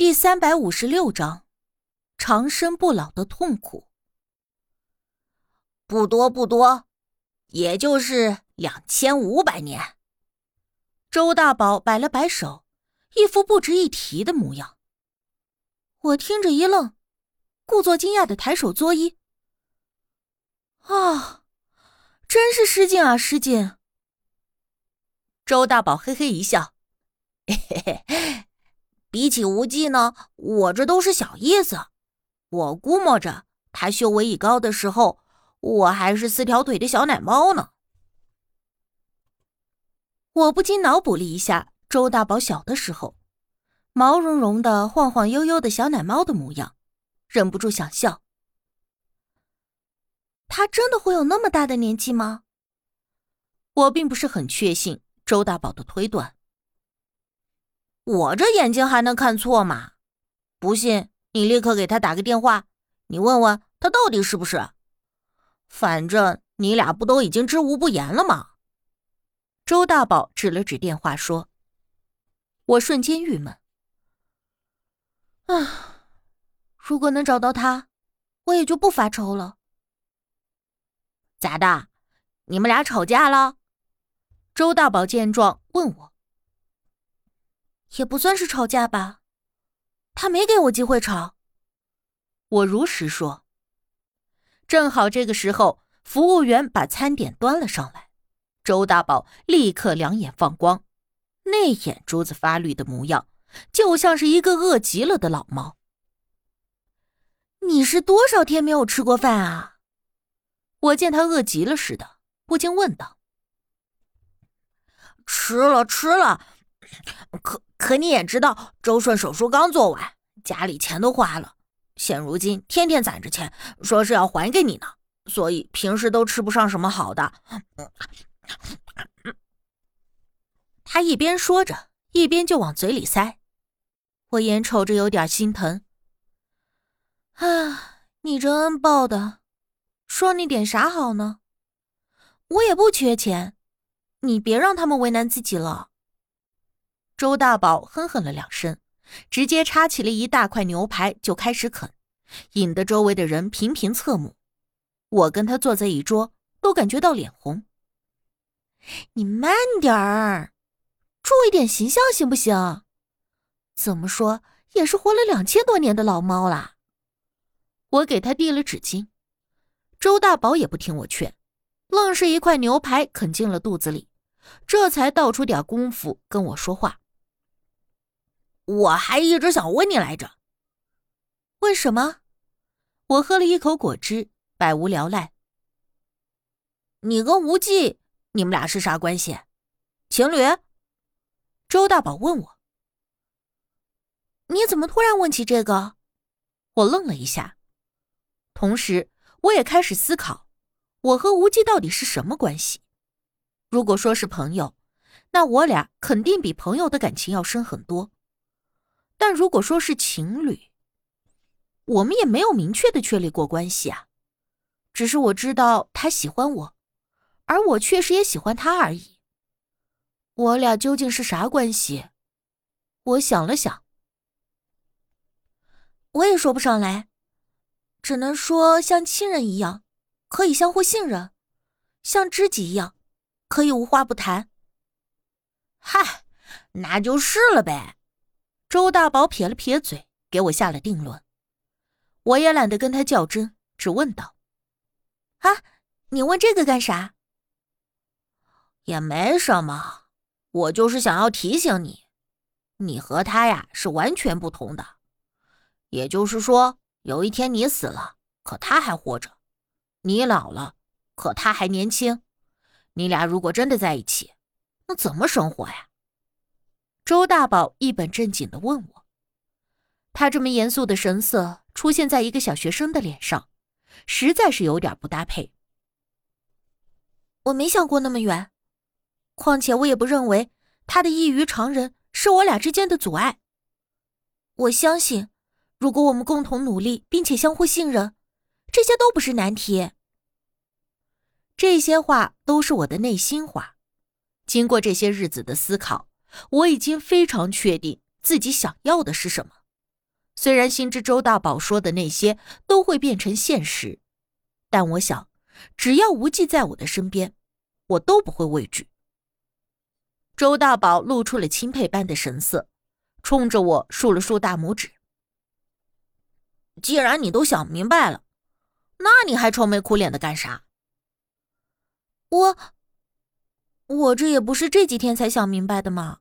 第三百五十六章，长生不老的痛苦。不多不多，也就是两千五百年。周大宝摆了摆手，一副不值一提的模样。我听着一愣，故作惊讶的抬手作揖：“啊，真是失敬啊，失敬。”周大宝嘿嘿一笑：“嘿嘿嘿。”比起无忌呢，我这都是小意思。我估摸着他修为已高的时候，我还是四条腿的小奶猫呢。我不禁脑补了一下周大宝小的时候，毛茸茸的、晃晃悠悠的小奶猫的模样，忍不住想笑。他真的会有那么大的年纪吗？我并不是很确信周大宝的推断。我这眼睛还能看错吗？不信你立刻给他打个电话，你问问他到底是不是。反正你俩不都已经知无不言了吗？周大宝指了指电话说：“我瞬间郁闷。啊，如果能找到他，我也就不发愁了。咋的？你们俩吵架了？”周大宝见状问我。也不算是吵架吧，他没给我机会吵。我如实说。正好这个时候，服务员把餐点端了上来，周大宝立刻两眼放光，那眼珠子发绿的模样，就像是一个饿极了的老猫。你是多少天没有吃过饭啊？我见他饿极了似的，不禁问道：“吃了，吃了，可。”可你也知道，周顺手术刚做完，家里钱都花了，现如今天天攒着钱，说是要还给你呢，所以平时都吃不上什么好的。他一边说着，一边就往嘴里塞，我眼瞅着有点心疼。啊，你这恩报的，说你点啥好呢？我也不缺钱，你别让他们为难自己了。周大宝哼哼了两声，直接插起了一大块牛排就开始啃，引得周围的人频频侧目。我跟他坐在一桌，都感觉到脸红。你慢点儿，注意点形象行不行？怎么说也是活了两千多年的老猫啦。我给他递了纸巾，周大宝也不听我劝，愣是一块牛排啃进了肚子里，这才倒出点功夫跟我说话。我还一直想问你来着，问什么？我喝了一口果汁，百无聊赖。你跟无忌，你们俩是啥关系？情侣？周大宝问我。你怎么突然问起这个？我愣了一下，同时我也开始思考，我和无忌到底是什么关系？如果说是朋友，那我俩肯定比朋友的感情要深很多。但如果说是情侣，我们也没有明确的确立过关系啊，只是我知道他喜欢我，而我确实也喜欢他而已。我俩究竟是啥关系？我想了想，我也说不上来，只能说像亲人一样，可以相互信任；像知己一样，可以无话不谈。嗨，那就是了呗。周大宝撇了撇嘴，给我下了定论。我也懒得跟他较真，只问道：“啊，你问这个干啥？”也没什么，我就是想要提醒你，你和他呀是完全不同的。也就是说，有一天你死了，可他还活着；你老了，可他还年轻。你俩如果真的在一起，那怎么生活呀？周大宝一本正经的问我，他这么严肃的神色出现在一个小学生的脸上，实在是有点不搭配。我没想过那么远，况且我也不认为他的异于常人是我俩之间的阻碍。我相信，如果我们共同努力并且相互信任，这些都不是难题。这些话都是我的内心话，经过这些日子的思考。我已经非常确定自己想要的是什么，虽然心知周大宝说的那些都会变成现实，但我想，只要无忌在我的身边，我都不会畏惧。周大宝露出了钦佩般的神色，冲着我竖了竖大拇指。既然你都想明白了，那你还愁眉苦脸的干啥？我，我这也不是这几天才想明白的嘛。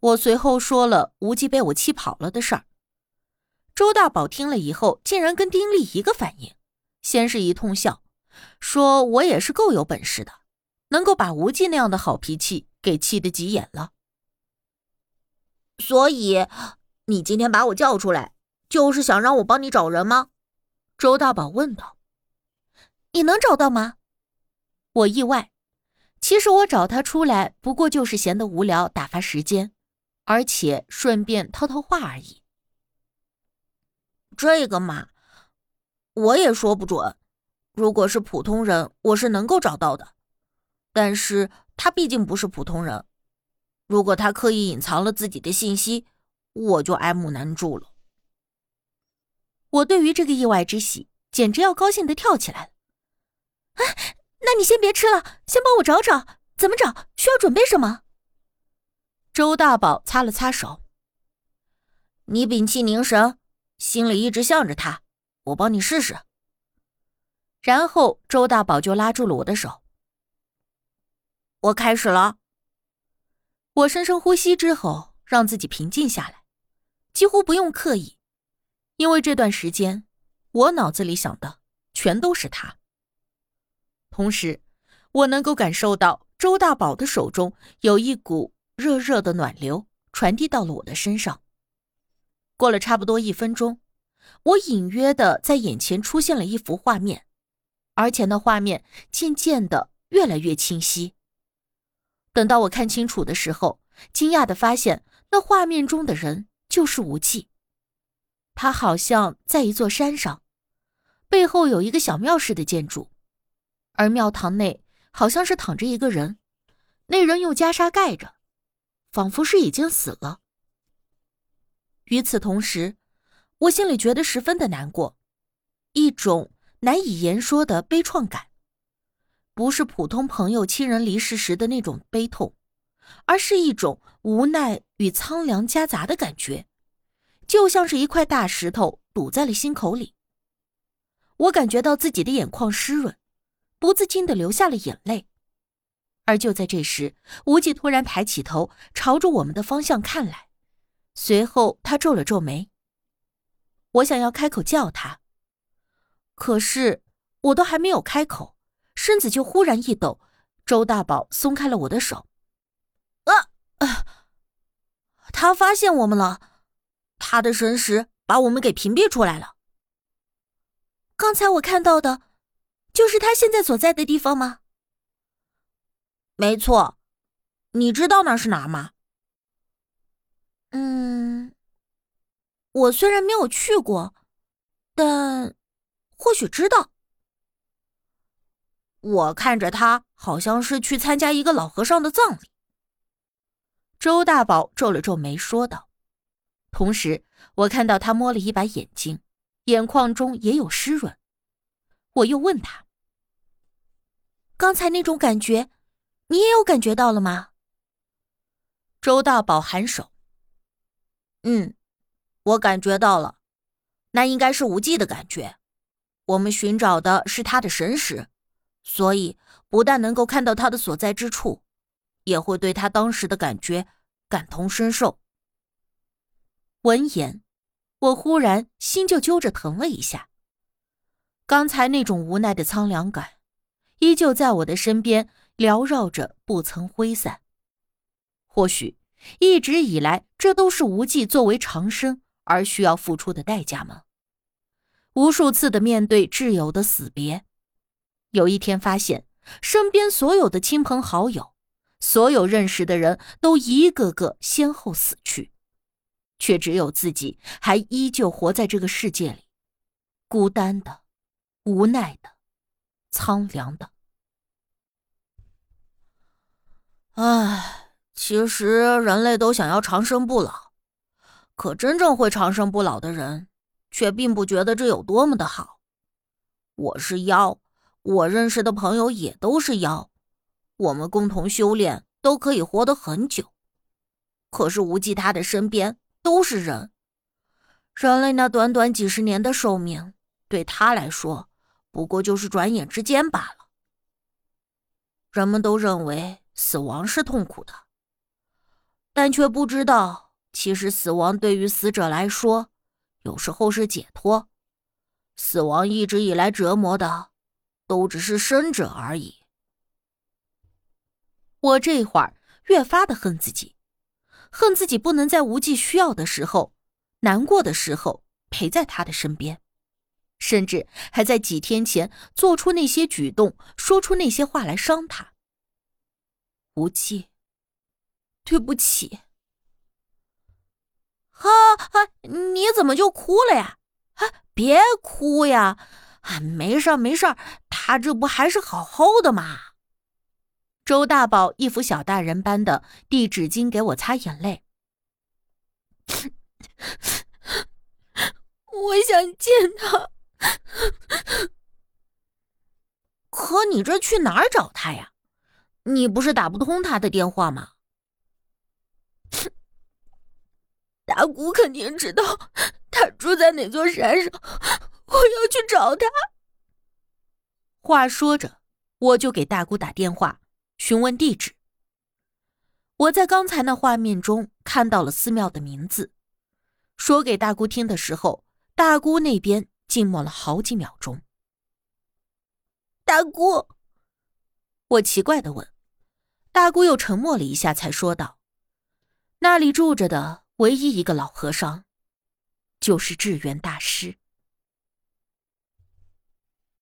我随后说了无忌被我气跑了的事儿。周大宝听了以后，竟然跟丁力一个反应，先是一通笑，说我也是够有本事的，能够把无忌那样的好脾气给气得急眼了。所以，你今天把我叫出来，就是想让我帮你找人吗？周大宝问道。你能找到吗？我意外，其实我找他出来，不过就是闲得无聊，打发时间，而且顺便套套话而已。这个嘛，我也说不准。如果是普通人，我是能够找到的。但是他毕竟不是普通人，如果他刻意隐藏了自己的信息，我就爱莫难助了。我对于这个意外之喜，简直要高兴的跳起来了。哎，那你先别吃了，先帮我找找，怎么找？需要准备什么？周大宝擦了擦手，你屏气凝神。心里一直向着他，我帮你试试。然后周大宝就拉住了我的手。我开始了。我深深呼吸之后，让自己平静下来，几乎不用刻意，因为这段时间我脑子里想的全都是他。同时，我能够感受到周大宝的手中有一股热热的暖流传递到了我的身上。过了差不多一分钟，我隐约的在眼前出现了一幅画面，而且那画面渐渐的越来越清晰。等到我看清楚的时候，惊讶的发现那画面中的人就是无忌。他好像在一座山上，背后有一个小庙式的建筑，而庙堂内好像是躺着一个人，那人用袈裟盖着，仿佛是已经死了。与此同时，我心里觉得十分的难过，一种难以言说的悲怆感，不是普通朋友亲人离世时的那种悲痛，而是一种无奈与苍凉夹杂的感觉，就像是一块大石头堵在了心口里。我感觉到自己的眼眶湿润，不自禁的流下了眼泪。而就在这时，无忌突然抬起头，朝着我们的方向看来。随后，他皱了皱眉。我想要开口叫他，可是我都还没有开口，身子就忽然一抖，周大宝松开了我的手。啊啊！他发现我们了，他的神识把我们给屏蔽出来了。刚才我看到的，就是他现在所在的地方吗？没错，你知道那是哪吗？嗯，我虽然没有去过，但或许知道。我看着他好像是去参加一个老和尚的葬礼。周大宝皱了皱眉说道，同时我看到他摸了一把眼睛，眼眶中也有湿润。我又问他：“刚才那种感觉，你也有感觉到了吗？”周大宝颔首。嗯，我感觉到了，那应该是无忌的感觉。我们寻找的是他的神识，所以不但能够看到他的所在之处，也会对他当时的感觉感同身受。闻言，我忽然心就揪着疼了一下。刚才那种无奈的苍凉感，依旧在我的身边缭绕着，不曾挥散。或许。一直以来，这都是无忌作为长生而需要付出的代价吗？无数次的面对挚友的死别，有一天发现身边所有的亲朋好友，所有认识的人都一个个先后死去，却只有自己还依旧活在这个世界里，孤单的、无奈的、苍凉的。唉。其实人类都想要长生不老，可真正会长生不老的人，却并不觉得这有多么的好。我是妖，我认识的朋友也都是妖，我们共同修炼，都可以活得很久。可是无忌他的身边都是人，人类那短短几十年的寿命，对他来说，不过就是转眼之间罢了。人们都认为死亡是痛苦的，但却不知道，其实死亡对于死者来说，有时候是解脱。死亡一直以来折磨的，都只是生者而已。我这会儿越发的恨自己，恨自己不能在无忌需要的时候、难过的时候陪在他的身边，甚至还在几天前做出那些举动、说出那些话来伤他。无忌，对不起。哈哈，你怎么就哭了呀？啊别哭呀！啊，没事没事他这不还是好好的吗？周大宝一副小大人般的递纸巾给我擦眼泪。我想见他，可你这去哪儿找他呀？你不是打不通他的电话吗？大姑肯定知道。他住在哪座山上？我要去找他。话说着，我就给大姑打电话询问地址。我在刚才那画面中看到了寺庙的名字，说给大姑听的时候，大姑那边静默了好几秒钟。大姑，我奇怪的问，大姑又沉默了一下，才说道：“那里住着的唯一一个老和尚。”就是智源大师。